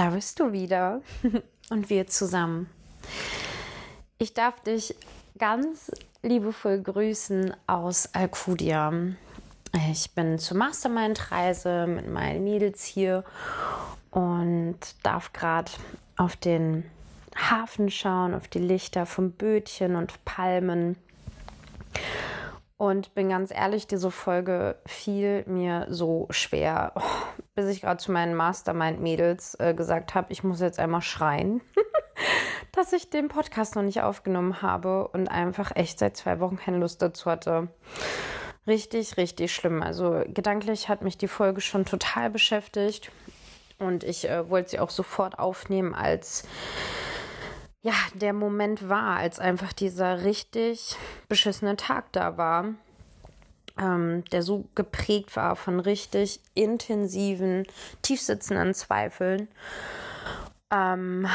Da bist du wieder und wir zusammen. Ich darf dich ganz liebevoll grüßen aus Alcudia. Ich bin zur Mastermind-Reise mit meinen Mädels hier und darf gerade auf den Hafen schauen, auf die Lichter vom Bötchen und Palmen. Und bin ganz ehrlich, diese Folge fiel mir so schwer, oh, bis ich gerade zu meinen Mastermind-Mädels äh, gesagt habe, ich muss jetzt einmal schreien, dass ich den Podcast noch nicht aufgenommen habe und einfach echt seit zwei Wochen keine Lust dazu hatte. Richtig, richtig schlimm. Also gedanklich hat mich die Folge schon total beschäftigt und ich äh, wollte sie auch sofort aufnehmen, als ja, der Moment war, als einfach dieser richtig beschissene Tag da war, ähm, der so geprägt war von richtig intensiven, tiefsitzenden Zweifeln. Ähm,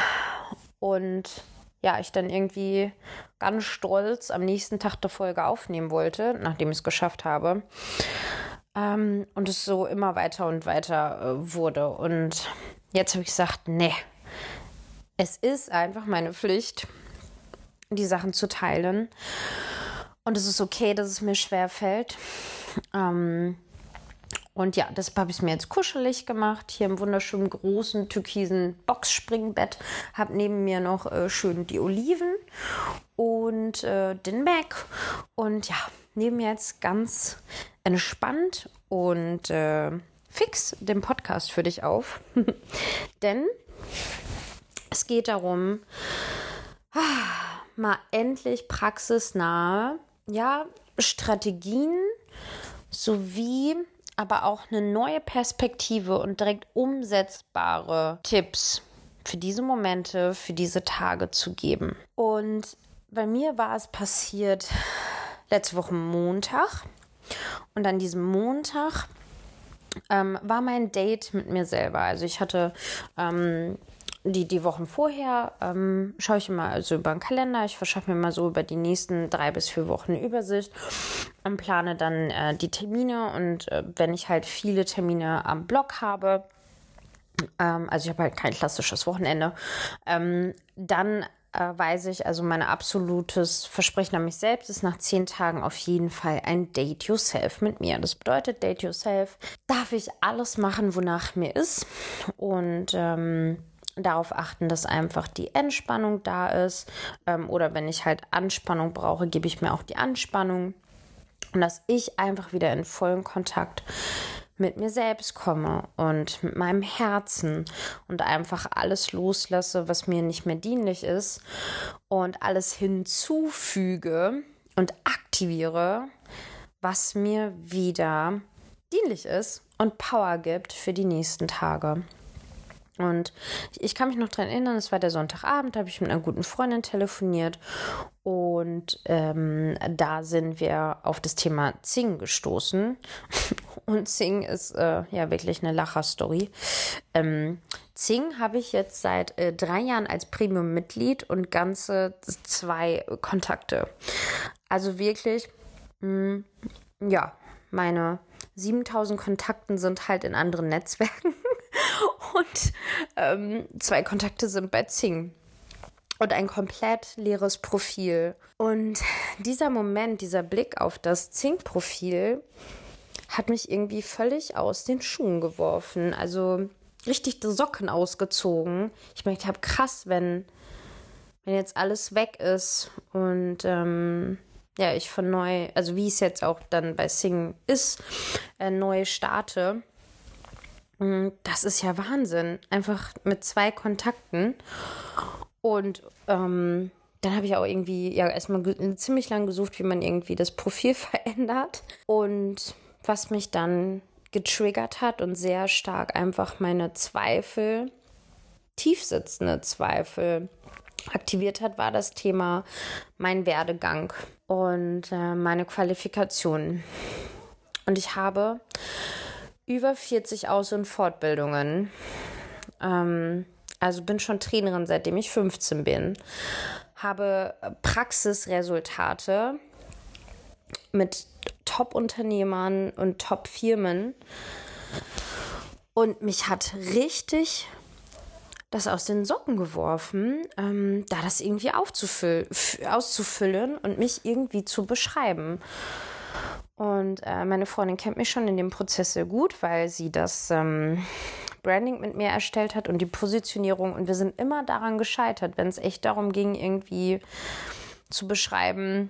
und ja, ich dann irgendwie ganz stolz am nächsten Tag der Folge aufnehmen wollte, nachdem ich es geschafft habe. Ähm, und es so immer weiter und weiter äh, wurde. Und jetzt habe ich gesagt, nee, es ist einfach meine Pflicht, die Sachen zu teilen. Und es ist okay, dass es mir schwer fällt. Ähm, und ja, deshalb habe ich es mir jetzt kuschelig gemacht. Hier im wunderschönen großen türkisen Boxspringbett. Habe neben mir noch äh, schön die Oliven und äh, den Mac. Und ja, mir jetzt ganz entspannt und äh, fix den Podcast für dich auf. Denn es geht darum, ah, mal endlich praxisnahe ja, Strategien sowie aber auch eine neue Perspektive und direkt umsetzbare Tipps für diese Momente, für diese Tage zu geben. Und bei mir war es passiert letzte Woche Montag. Und an diesem Montag ähm, war mein Date mit mir selber. Also ich hatte ähm, die, die Wochen vorher ähm, schaue ich immer also über den Kalender. Ich verschaffe mir mal so über die nächsten drei bis vier Wochen Übersicht und plane dann äh, die Termine. Und äh, wenn ich halt viele Termine am Blog habe, ähm, also ich habe halt kein klassisches Wochenende, ähm, dann äh, weiß ich, also mein absolutes Versprechen an mich selbst ist nach zehn Tagen auf jeden Fall ein Date Yourself mit mir. Das bedeutet, Date Yourself darf ich alles machen, wonach mir ist. Und ähm, darauf achten, dass einfach die Entspannung da ist. Ähm, oder wenn ich halt Anspannung brauche, gebe ich mir auch die Anspannung. Und dass ich einfach wieder in vollen Kontakt mit mir selbst komme und mit meinem Herzen und einfach alles loslasse, was mir nicht mehr dienlich ist und alles hinzufüge und aktiviere, was mir wieder dienlich ist und Power gibt für die nächsten Tage. Und ich kann mich noch daran erinnern, es war der Sonntagabend, da habe ich mit einer guten Freundin telefoniert und ähm, da sind wir auf das Thema Zing gestoßen. Und Zing ist äh, ja wirklich eine Lacher-Story. Ähm, Zing habe ich jetzt seit äh, drei Jahren als Premium-Mitglied und ganze zwei Kontakte. Also wirklich, mh, mm, ja, meine 7000 Kontakten sind halt in anderen Netzwerken. Und ähm, zwei Kontakte sind bei Zing. Und ein komplett leeres Profil. Und dieser Moment, dieser Blick auf das Zing-Profil hat mich irgendwie völlig aus den Schuhen geworfen. Also richtig die Socken ausgezogen. Ich merke, ich habe krass, wenn, wenn jetzt alles weg ist und ähm, ja, ich von neu, also wie es jetzt auch dann bei Sing ist, äh, neu starte das ist ja Wahnsinn. Einfach mit zwei Kontakten. Und ähm, dann habe ich auch irgendwie ja erstmal ziemlich lang gesucht, wie man irgendwie das Profil verändert. Und was mich dann getriggert hat und sehr stark einfach meine Zweifel, tiefsitzende Zweifel aktiviert hat, war das Thema mein Werdegang und äh, meine Qualifikationen. Und ich habe über 40 Aus- und Fortbildungen. Ähm, also bin schon Trainerin, seitdem ich 15 bin. Habe Praxisresultate mit Top-Unternehmern und Top-Firmen. Und mich hat richtig das aus den Socken geworfen, ähm, da das irgendwie auszufüllen und mich irgendwie zu beschreiben. Und äh, meine Freundin kennt mich schon in dem Prozess sehr gut, weil sie das ähm, Branding mit mir erstellt hat und die Positionierung. Und wir sind immer daran gescheitert, wenn es echt darum ging, irgendwie zu beschreiben,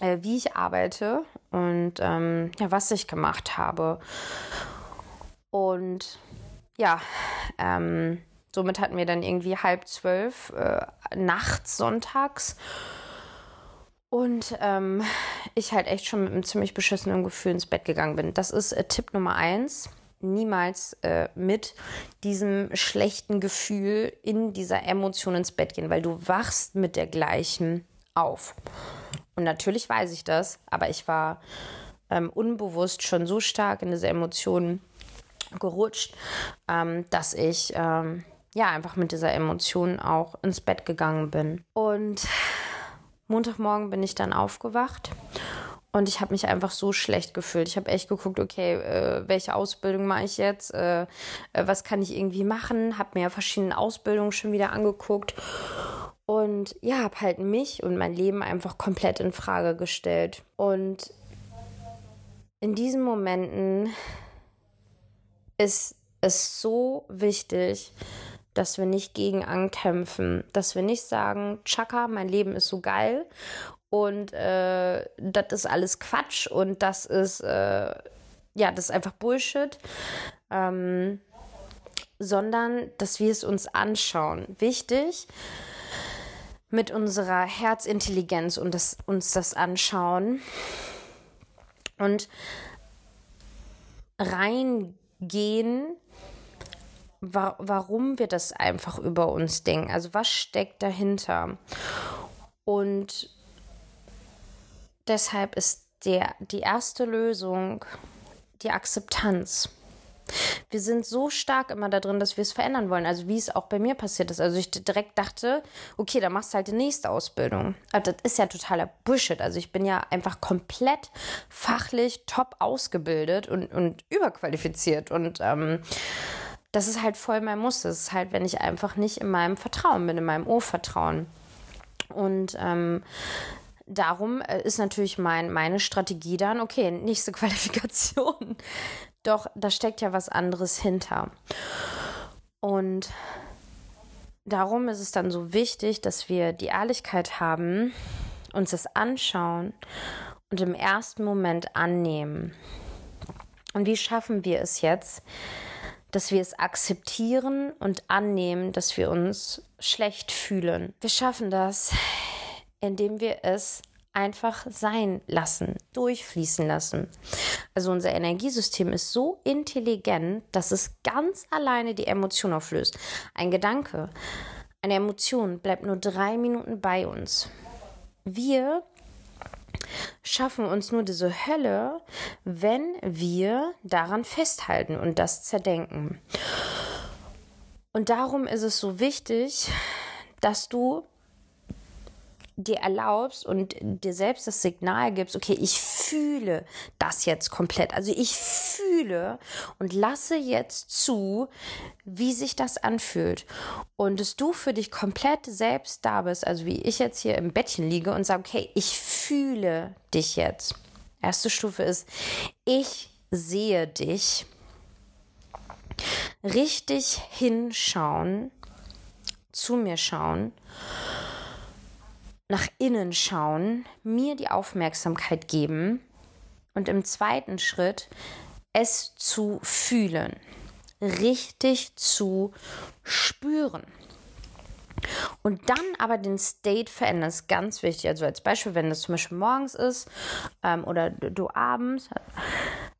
äh, wie ich arbeite und ähm, ja, was ich gemacht habe. Und ja, ähm, somit hatten wir dann irgendwie halb zwölf äh, nachts sonntags. Und ähm, ich halt echt schon mit einem ziemlich beschissenen Gefühl ins Bett gegangen bin. Das ist äh, Tipp Nummer eins. Niemals äh, mit diesem schlechten Gefühl in dieser Emotion ins Bett gehen, weil du wachst mit der gleichen auf. Und natürlich weiß ich das, aber ich war ähm, unbewusst schon so stark in diese Emotionen gerutscht, ähm, dass ich ähm, ja einfach mit dieser Emotion auch ins Bett gegangen bin. Und Montagmorgen bin ich dann aufgewacht und ich habe mich einfach so schlecht gefühlt. Ich habe echt geguckt, okay, äh, welche Ausbildung mache ich jetzt? Äh, äh, was kann ich irgendwie machen? Habe mir verschiedene Ausbildungen schon wieder angeguckt. Und ja, habe halt mich und mein Leben einfach komplett in Frage gestellt. Und in diesen Momenten ist es so wichtig, dass wir nicht gegen ankämpfen, dass wir nicht sagen, Chaka, mein Leben ist so geil und äh, das ist alles Quatsch und das ist, äh, ja, das ist einfach Bullshit, ähm, sondern dass wir es uns anschauen. Wichtig, mit unserer Herzintelligenz und das, uns das anschauen und reingehen wa warum wir das einfach über uns denken. Also was steckt dahinter? Und deshalb ist der, die erste Lösung die Akzeptanz. Wir sind so stark immer da drin, dass wir es verändern wollen. Also wie es auch bei mir passiert ist. Also ich direkt dachte, okay, dann machst du halt die nächste Ausbildung. Aber das ist ja totaler Bullshit. Also ich bin ja einfach komplett fachlich top ausgebildet und, und überqualifiziert. Und ähm, das ist halt voll mein Muster. Das ist halt, wenn ich einfach nicht in meinem Vertrauen bin, in meinem Urvertrauen. Und ähm, darum äh, ist natürlich mein, meine Strategie dann, okay, nächste Qualifikation. Doch da steckt ja was anderes hinter. Und darum ist es dann so wichtig, dass wir die Ehrlichkeit haben, uns das anschauen und im ersten Moment annehmen. Und wie schaffen wir es jetzt, dass wir es akzeptieren und annehmen, dass wir uns schlecht fühlen. Wir schaffen das, indem wir es einfach sein lassen, durchfließen lassen. Also unser Energiesystem ist so intelligent, dass es ganz alleine die Emotion auflöst. Ein Gedanke, eine Emotion bleibt nur drei Minuten bei uns. Wir schaffen uns nur diese Hölle, wenn wir daran festhalten und das zerdenken. Und darum ist es so wichtig, dass du dir erlaubst und dir selbst das Signal gibst, okay, ich fühle das jetzt komplett. Also ich fühle und lasse jetzt zu, wie sich das anfühlt. Und dass du für dich komplett selbst da bist, also wie ich jetzt hier im Bettchen liege und sage, okay, ich fühle dich jetzt. Erste Stufe ist, ich sehe dich. Richtig hinschauen, zu mir schauen nach innen schauen, mir die Aufmerksamkeit geben und im zweiten Schritt es zu fühlen, richtig zu spüren. Und dann aber den State verändern, ist ganz wichtig. Also als Beispiel, wenn das zum Beispiel morgens ist ähm, oder du abends,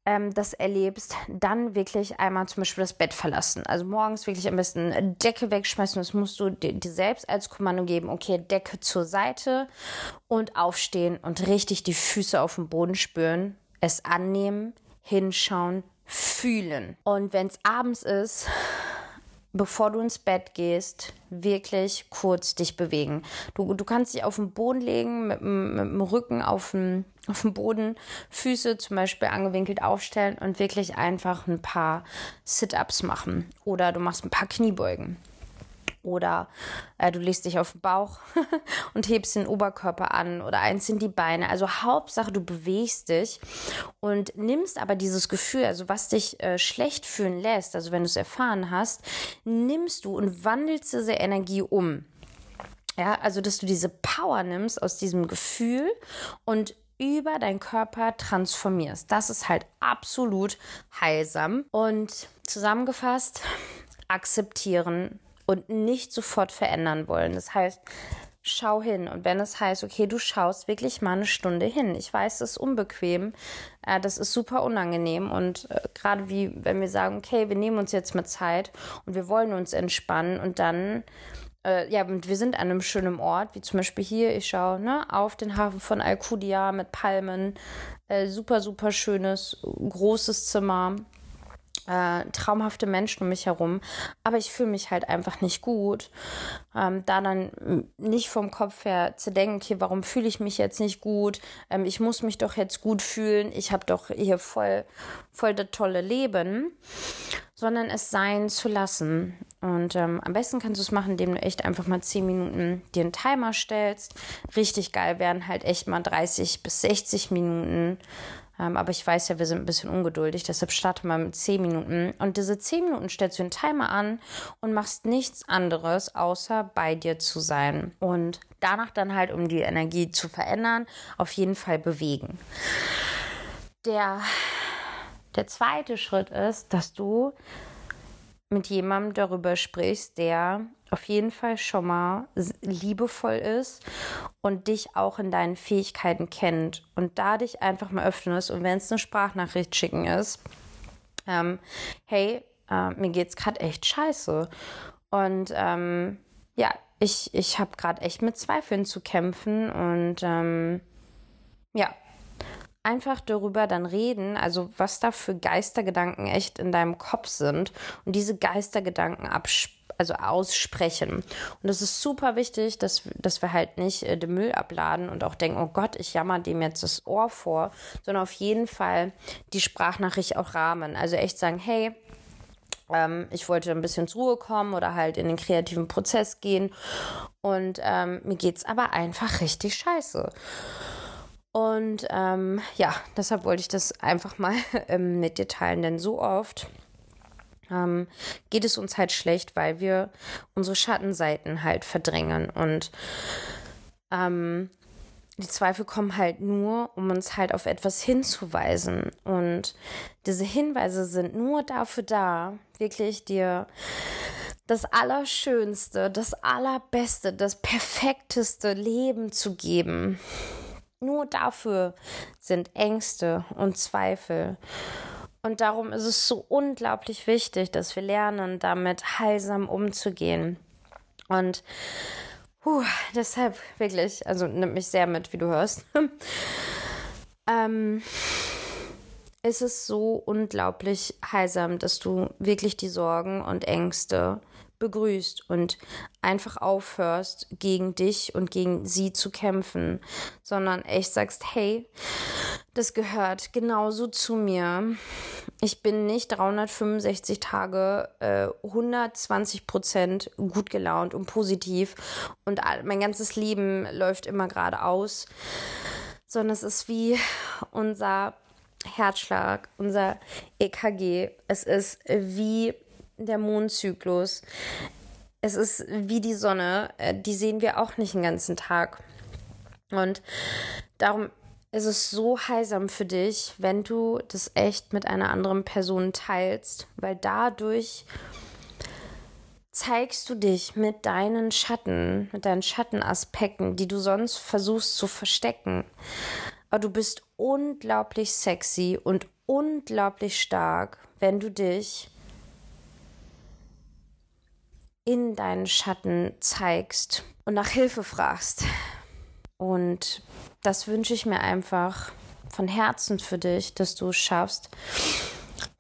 ähm, das erlebst, dann wirklich einmal zum Beispiel das Bett verlassen. Also morgens wirklich am besten Decke wegschmeißen. Das musst du dir, dir selbst als Kommando geben. Okay, Decke zur Seite und aufstehen und richtig die Füße auf dem Boden spüren. Es annehmen, hinschauen, fühlen. Und wenn es abends ist, bevor du ins Bett gehst, wirklich kurz dich bewegen. Du, du kannst dich auf den Boden legen, mit, mit dem Rücken auf den, auf den Boden, Füße zum Beispiel angewinkelt aufstellen und wirklich einfach ein paar Sit-Ups machen. Oder du machst ein paar Kniebeugen. Oder äh, du legst dich auf den Bauch und hebst den Oberkörper an oder eins sind die Beine. Also Hauptsache, du bewegst dich und nimmst aber dieses Gefühl, also was dich äh, schlecht fühlen lässt, also wenn du es erfahren hast, nimmst du und wandelst diese Energie um. Ja, also dass du diese Power nimmst aus diesem Gefühl und über deinen Körper transformierst. Das ist halt absolut heilsam. Und zusammengefasst, akzeptieren, und nicht sofort verändern wollen. Das heißt, schau hin. Und wenn es heißt, okay, du schaust wirklich mal eine Stunde hin. Ich weiß, das ist unbequem. Äh, das ist super unangenehm. Und äh, gerade wie, wenn wir sagen, okay, wir nehmen uns jetzt mal Zeit und wir wollen uns entspannen und dann. Äh, ja, und wir sind an einem schönen Ort, wie zum Beispiel hier. Ich schaue ne, auf den Hafen von Alcudia mit Palmen. Äh, super, super schönes, großes Zimmer äh, traumhafte Menschen um mich herum, aber ich fühle mich halt einfach nicht gut. Ähm, da dann nicht vom Kopf her zu denken, okay, warum fühle ich mich jetzt nicht gut? Ähm, ich muss mich doch jetzt gut fühlen. Ich habe doch hier voll, voll das tolle Leben, sondern es sein zu lassen. Und ähm, am besten kannst du es machen, indem du echt einfach mal 10 Minuten dir einen Timer stellst. Richtig geil wären halt echt mal 30 bis 60 Minuten. Ähm, aber ich weiß ja, wir sind ein bisschen ungeduldig, deshalb starte mal mit 10 Minuten. Und diese 10 Minuten stellst du den Timer an und machst nichts anderes, außer bei dir zu sein. Und danach dann halt, um die Energie zu verändern, auf jeden Fall bewegen. Der, der zweite Schritt ist, dass du mit jemandem darüber sprichst, der auf jeden Fall schon mal liebevoll ist und dich auch in deinen Fähigkeiten kennt und da dich einfach mal öffnest und wenn es eine Sprachnachricht schicken ist, ähm, hey, äh, mir geht's gerade echt scheiße. Und ähm, ja, ich, ich habe gerade echt mit Zweifeln zu kämpfen und ähm, ja, einfach darüber dann reden, also was da für Geistergedanken echt in deinem Kopf sind und diese Geistergedanken abspielen also aussprechen. Und es ist super wichtig, dass, dass wir halt nicht äh, den Müll abladen und auch denken, oh Gott, ich jammer dem jetzt das Ohr vor, sondern auf jeden Fall die Sprachnachricht auch rahmen. Also echt sagen, hey, ähm, ich wollte ein bisschen zur Ruhe kommen oder halt in den kreativen Prozess gehen und ähm, mir geht es aber einfach richtig scheiße. Und ähm, ja, deshalb wollte ich das einfach mal ähm, mit dir teilen, denn so oft ähm, geht es uns halt schlecht, weil wir unsere Schattenseiten halt verdrängen. Und ähm, die Zweifel kommen halt nur, um uns halt auf etwas hinzuweisen. Und diese Hinweise sind nur dafür da, wirklich dir das Allerschönste, das Allerbeste, das perfekteste Leben zu geben. Nur dafür sind Ängste und Zweifel. Und darum ist es so unglaublich wichtig, dass wir lernen, damit heilsam umzugehen. Und puh, deshalb wirklich, also nimmt mich sehr mit, wie du hörst. ähm, es ist so unglaublich heilsam, dass du wirklich die Sorgen und Ängste begrüßt und einfach aufhörst, gegen dich und gegen sie zu kämpfen, sondern echt sagst, hey, das gehört genauso zu mir. Ich bin nicht 365 Tage äh, 120 Prozent gut gelaunt und positiv und mein ganzes Leben läuft immer geradeaus, sondern es ist wie unser Herzschlag, unser EKG. Es ist wie der Mondzyklus. Es ist wie die Sonne, äh, die sehen wir auch nicht den ganzen Tag. Und darum ist es so heilsam für dich, wenn du das echt mit einer anderen Person teilst, weil dadurch zeigst du dich mit deinen Schatten, mit deinen Schattenaspekten, die du sonst versuchst zu verstecken. aber du bist unglaublich sexy und unglaublich stark, wenn du dich in deinen Schatten zeigst und nach Hilfe fragst. Und das wünsche ich mir einfach von Herzen für dich, dass du es schaffst,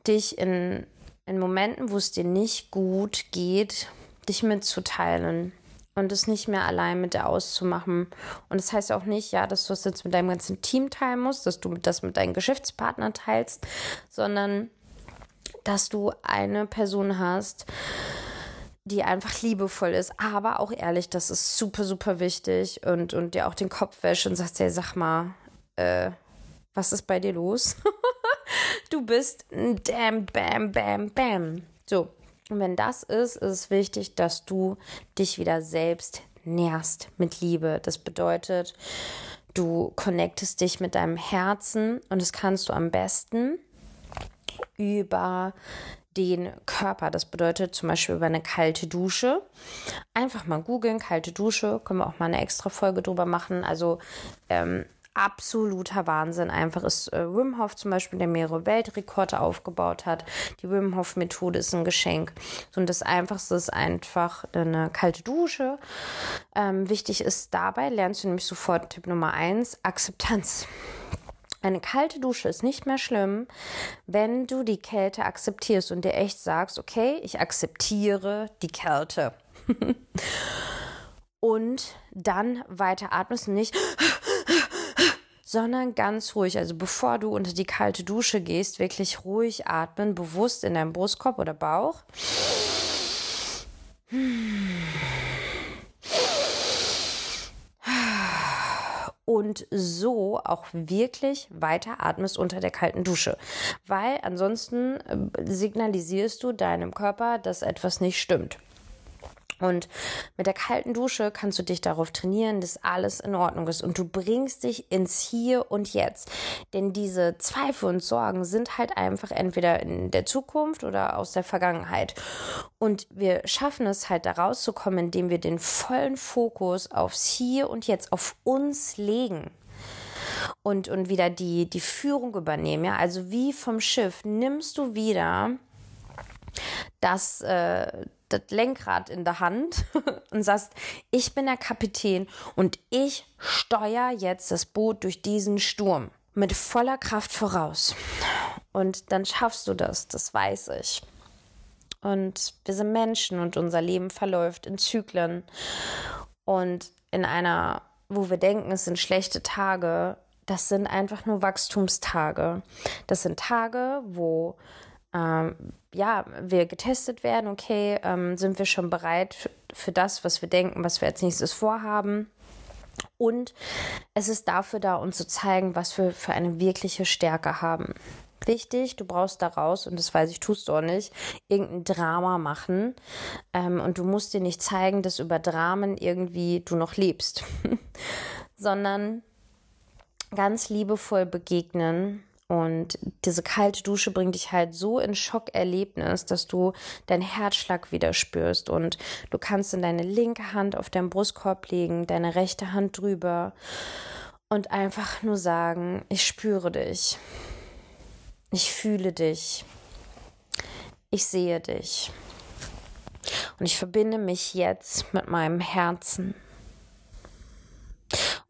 dich in, in Momenten, wo es dir nicht gut geht, dich mitzuteilen und es nicht mehr allein mit dir auszumachen. Und das heißt auch nicht, ja, dass du es jetzt mit deinem ganzen Team teilen musst, dass du das mit deinen Geschäftspartnern teilst, sondern dass du eine Person hast, die einfach liebevoll ist, aber auch ehrlich, das ist super, super wichtig und, und dir auch den Kopf wäscht und sagst, hey, sag mal, äh, was ist bei dir los? du bist ein Damn, Bam, Bam, Bam. So, und wenn das ist, ist es wichtig, dass du dich wieder selbst nährst mit Liebe. Das bedeutet, du connectest dich mit deinem Herzen und das kannst du am besten über den Körper. Das bedeutet zum Beispiel über eine kalte Dusche. Einfach mal googeln, kalte Dusche. Können wir auch mal eine extra Folge drüber machen. Also ähm, absoluter Wahnsinn einfach ist äh, Wim Hof zum Beispiel, der mehrere Weltrekorde aufgebaut hat. Die Wim Hof Methode ist ein Geschenk. So, und das Einfachste ist einfach eine kalte Dusche. Ähm, wichtig ist dabei, lernst du nämlich sofort Tipp Nummer eins, Akzeptanz. Eine kalte Dusche ist nicht mehr schlimm, wenn du die Kälte akzeptierst und dir echt sagst, okay, ich akzeptiere die Kälte. und dann weiter atmest und nicht sondern ganz ruhig. Also bevor du unter die kalte Dusche gehst, wirklich ruhig atmen, bewusst in deinem Brustkorb oder Bauch. Und so auch wirklich weiter atmest unter der kalten Dusche. Weil ansonsten äh, signalisierst du deinem Körper, dass etwas nicht stimmt. Und mit der kalten Dusche kannst du dich darauf trainieren, dass alles in Ordnung ist und du bringst dich ins Hier und Jetzt. Denn diese Zweifel und Sorgen sind halt einfach entweder in der Zukunft oder aus der Vergangenheit. Und wir schaffen es halt da rauszukommen, indem wir den vollen Fokus aufs Hier und Jetzt, auf uns legen und, und wieder die, die Führung übernehmen. Ja? Also wie vom Schiff nimmst du wieder das, äh, das Lenkrad in der Hand und sagst, ich bin der Kapitän und ich steuere jetzt das Boot durch diesen Sturm mit voller Kraft voraus. Und dann schaffst du das, das weiß ich. Und wir sind Menschen und unser Leben verläuft in Zyklen. Und in einer, wo wir denken, es sind schlechte Tage, das sind einfach nur Wachstumstage. Das sind Tage, wo ähm, ja, wir getestet werden, okay, ähm, sind wir schon bereit für das, was wir denken, was wir als nächstes vorhaben. Und es ist dafür da, uns zu zeigen, was wir für eine wirkliche Stärke haben. Wichtig, du brauchst daraus, und das weiß ich, tust du auch nicht, irgendein Drama machen. Ähm, und du musst dir nicht zeigen, dass über Dramen irgendwie du noch lebst, sondern ganz liebevoll begegnen und diese kalte Dusche bringt dich halt so in Schockerlebnis, dass du deinen Herzschlag wieder spürst und du kannst in deine linke Hand auf deinen Brustkorb legen, deine rechte Hand drüber und einfach nur sagen, ich spüre dich. Ich fühle dich. Ich sehe dich. Und ich verbinde mich jetzt mit meinem Herzen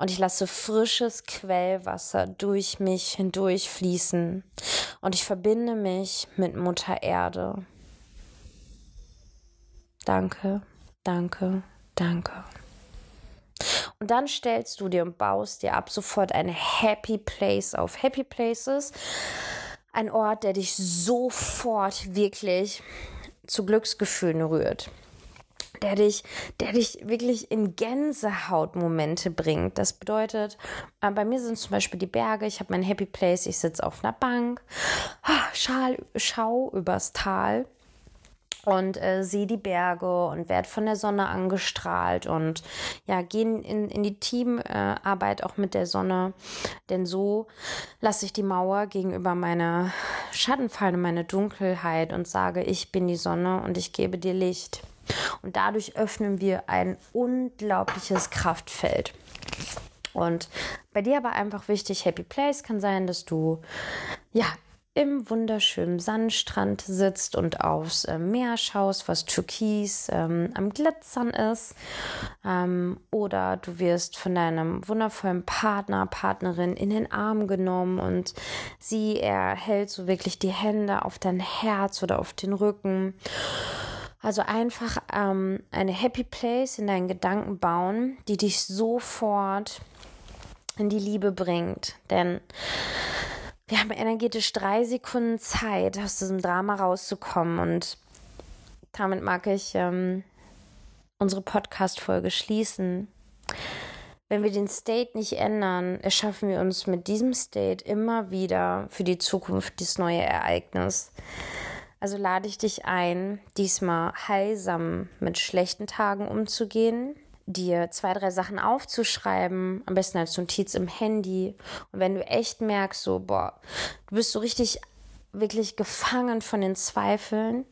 und ich lasse frisches Quellwasser durch mich hindurch fließen und ich verbinde mich mit Mutter Erde. Danke, danke, danke. Und dann stellst du dir und baust dir ab sofort eine Happy Place auf. Happy Places, ein Ort, der dich sofort wirklich zu Glücksgefühlen rührt der dich, der dich wirklich in Gänsehautmomente bringt. Das bedeutet, äh, bei mir sind zum Beispiel die Berge, ich habe mein Happy Place, ich sitze auf einer Bank, schau, schau übers Tal und äh, sehe die Berge und werde von der Sonne angestrahlt und ja, gehen in, in die Teamarbeit äh, auch mit der Sonne, denn so lasse ich die Mauer gegenüber meiner Schattenfallen, meine Dunkelheit und sage, ich bin die Sonne und ich gebe dir Licht. Und dadurch öffnen wir ein unglaubliches Kraftfeld. Und bei dir aber einfach wichtig, Happy Place kann sein, dass du ja im wunderschönen Sandstrand sitzt und aufs äh, Meer schaust, was türkis ähm, am Glitzern ist. Ähm, oder du wirst von deinem wundervollen Partner, Partnerin in den Arm genommen und sie erhält so wirklich die Hände auf dein Herz oder auf den Rücken. Also einfach ähm, eine Happy Place in deinen Gedanken bauen, die dich sofort in die Liebe bringt. Denn wir haben energetisch drei Sekunden Zeit, aus diesem Drama rauszukommen. Und damit mag ich ähm, unsere Podcast-Folge schließen. Wenn wir den State nicht ändern, erschaffen wir uns mit diesem State immer wieder für die Zukunft das neue Ereignis. Also lade ich dich ein, diesmal heilsam mit schlechten Tagen umzugehen, dir zwei, drei Sachen aufzuschreiben, am besten als Notiz im Handy. Und wenn du echt merkst, so, boah, du bist so richtig wirklich gefangen von den Zweifeln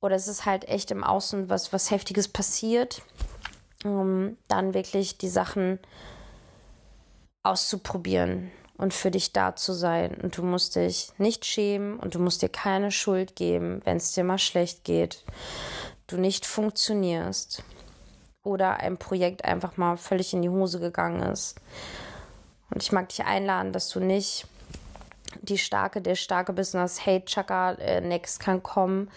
oder es ist halt echt im Außen was, was Heftiges passiert, um dann wirklich die Sachen auszuprobieren und für dich da zu sein. Und du musst dich nicht schämen und du musst dir keine Schuld geben, wenn es dir mal schlecht geht, du nicht funktionierst oder ein Projekt einfach mal völlig in die Hose gegangen ist. Und ich mag dich einladen, dass du nicht die starke, der starke Business, hey Chaka, äh, next kann kommen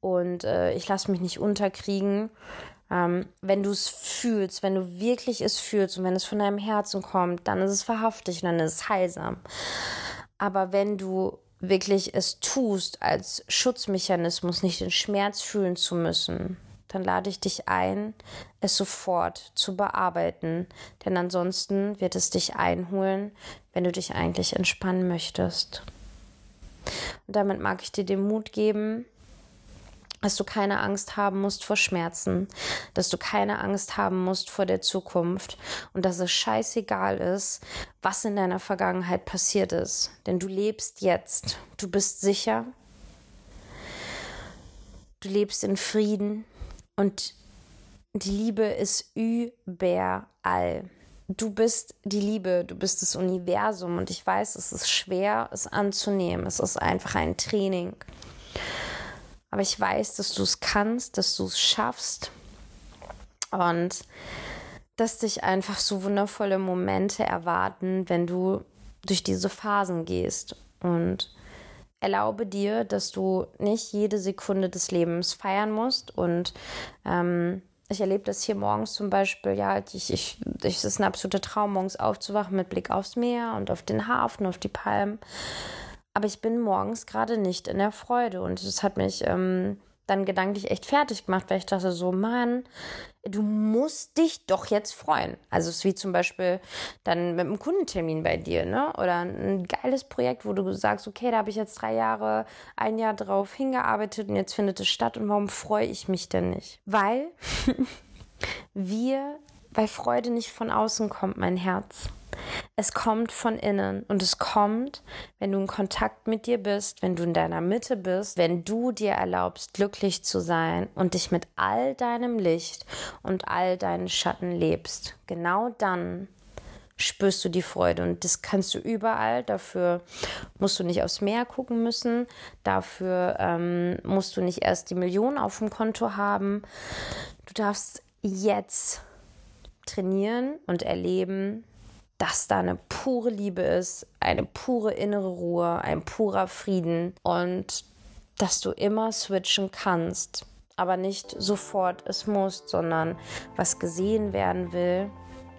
und äh, ich lasse mich nicht unterkriegen. Ähm, wenn du es fühlst, wenn du wirklich es fühlst und wenn es von deinem Herzen kommt, dann ist es verhaftig und dann ist es heilsam. Aber wenn du wirklich es tust als Schutzmechanismus, nicht den Schmerz fühlen zu müssen, dann lade ich dich ein, es sofort zu bearbeiten, denn ansonsten wird es dich einholen, wenn du dich eigentlich entspannen möchtest. Und damit mag ich dir den Mut geben, dass du keine Angst haben musst vor Schmerzen, dass du keine Angst haben musst vor der Zukunft und dass es scheißegal ist, was in deiner Vergangenheit passiert ist, denn du lebst jetzt, du bist sicher, du lebst in Frieden, und die Liebe ist überall. Du bist die Liebe, du bist das Universum und ich weiß, es ist schwer, es anzunehmen. Es ist einfach ein Training. Aber ich weiß, dass du es kannst, dass du es schaffst und dass dich einfach so wundervolle Momente erwarten, wenn du durch diese Phasen gehst. Und erlaube dir, dass du nicht jede Sekunde des Lebens feiern musst. Und ähm, ich erlebe das hier morgens zum Beispiel, ja, ich, ich, es ist ein absoluter Traum, morgens aufzuwachen mit Blick aufs Meer und auf den Hafen, auf die Palmen. Aber ich bin morgens gerade nicht in der Freude und es hat mich ähm, dann gedanklich echt fertig gemacht, weil ich dachte so, Mann, du musst dich doch jetzt freuen. Also es ist wie zum Beispiel dann mit einem Kundentermin bei dir, ne? Oder ein geiles Projekt, wo du sagst, okay, da habe ich jetzt drei Jahre, ein Jahr drauf hingearbeitet und jetzt findet es statt und warum freue ich mich denn nicht? Weil wir, weil Freude nicht von außen kommt, mein Herz. Es kommt von innen und es kommt, wenn du in Kontakt mit dir bist, wenn du in deiner Mitte bist, wenn du dir erlaubst, glücklich zu sein und dich mit all deinem Licht und all deinen Schatten lebst. Genau dann spürst du die Freude und das kannst du überall. Dafür musst du nicht aufs Meer gucken müssen. Dafür ähm, musst du nicht erst die Millionen auf dem Konto haben. Du darfst jetzt trainieren und erleben, dass da eine pure Liebe ist, eine pure innere Ruhe, ein purer Frieden und dass du immer switchen kannst, aber nicht sofort es musst, sondern was gesehen werden will,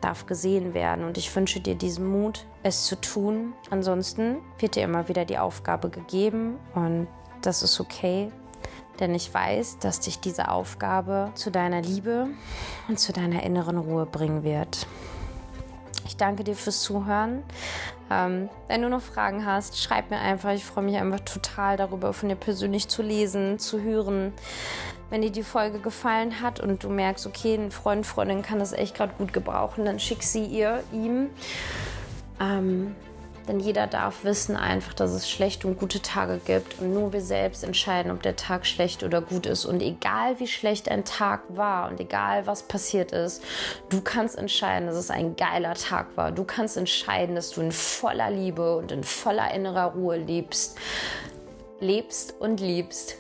darf gesehen werden. Und ich wünsche dir diesen Mut, es zu tun. Ansonsten wird dir immer wieder die Aufgabe gegeben und das ist okay. Denn ich weiß, dass dich diese Aufgabe zu deiner Liebe und zu deiner inneren Ruhe bringen wird. Ich danke dir fürs Zuhören. Ähm, wenn du noch Fragen hast, schreib mir einfach. Ich freue mich einfach total darüber, von dir persönlich zu lesen, zu hören. Wenn dir die Folge gefallen hat und du merkst, okay, ein Freund, Freundin kann das echt gerade gut gebrauchen, dann schick sie ihr, ihm. Ähm, Denn jeder darf wissen einfach, dass es schlechte und gute Tage gibt und nur wir selbst entscheiden, ob der Tag schlecht oder gut ist. Und egal wie schlecht ein Tag war und egal was passiert ist, du kannst entscheiden, dass es ein geiler Tag war. Du kannst entscheiden, dass du in voller Liebe und in voller innerer Ruhe lebst, lebst und liebst.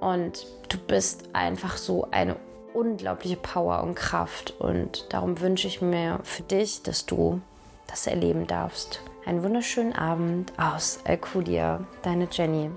Und du bist einfach so eine unglaubliche Power und Kraft. Und darum wünsche ich mir für dich, dass du das erleben darfst. Einen wunderschönen Abend aus Alcudia, deine Jenny.